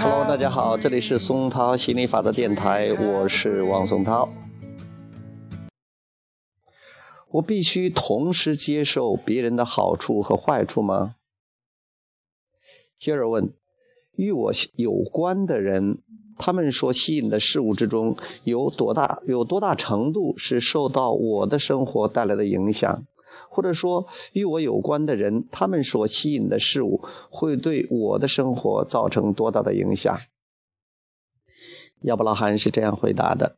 Hello，大家好，这里是松涛心理法的电台，我是王松涛。我必须同时接受别人的好处和坏处吗？接着问，与我有关的人，他们所吸引的事物之中，有多大有多大程度是受到我的生活带来的影响？或者说，与我有关的人，他们所吸引的事物，会对我的生活造成多大的影响？亚伯拉罕是这样回答的：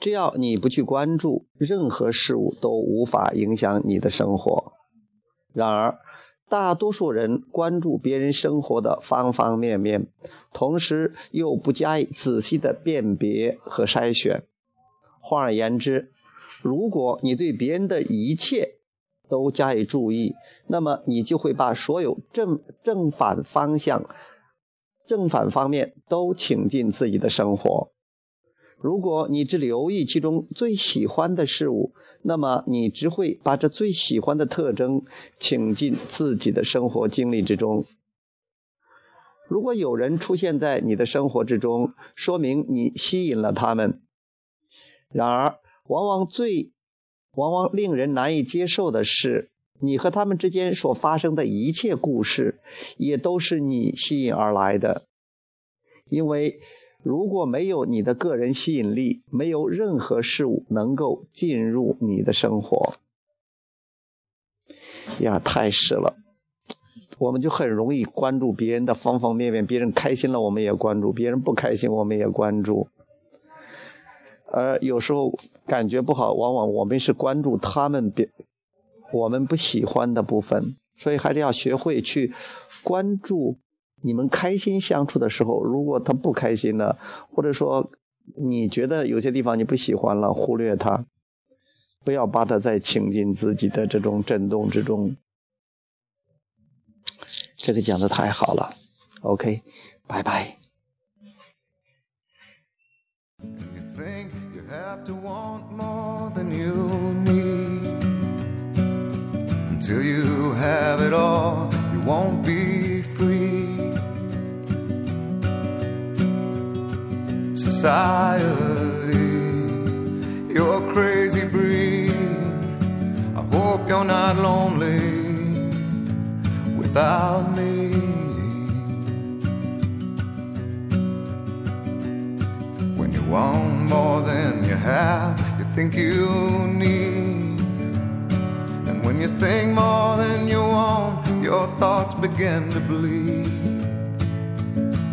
只要你不去关注，任何事物都无法影响你的生活。然而，大多数人关注别人生活的方方面面，同时又不加以仔细的辨别和筛选。换而言之，如果你对别人的一切都加以注意，那么你就会把所有正正反方向、正反方面都请进自己的生活。如果你只留意其中最喜欢的事物，那么你只会把这最喜欢的特征请进自己的生活经历之中。如果有人出现在你的生活之中，说明你吸引了他们。然而，往往最，往往令人难以接受的是，你和他们之间所发生的一切故事，也都是你吸引而来的。因为如果没有你的个人吸引力，没有任何事物能够进入你的生活。呀，太是了，我们就很容易关注别人的方方面面，别人开心了我们也关注，别人不开心我们也关注。而有时候感觉不好，往往我们是关注他们别我们不喜欢的部分，所以还是要学会去关注你们开心相处的时候。如果他不开心了，或者说你觉得有些地方你不喜欢了，忽略他，不要把他再请进自己的这种震动之中。这个讲的太好了，OK，拜拜。Until you have it all, you won't be free. Society, you're a crazy breed. I hope you're not lonely without me. When you want more than you have, you think you need. When you think more than you want, your thoughts begin to bleed.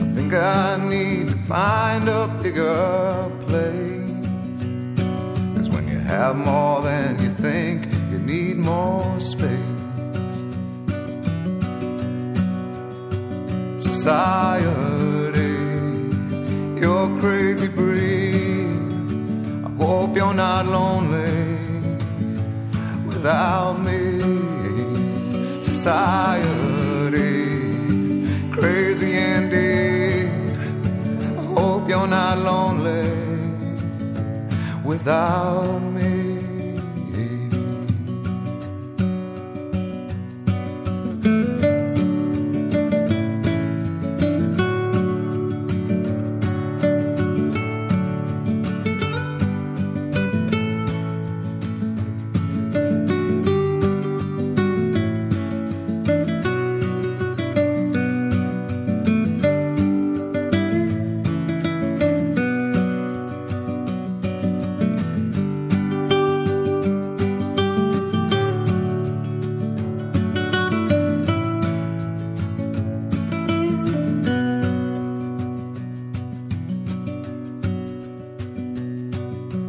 I think I need to find a bigger place. Cause when you have more than you think, you need more space. Society, you're crazy breed I hope you're not lonely without me. Society, crazy indeed. I hope you're not lonely without me.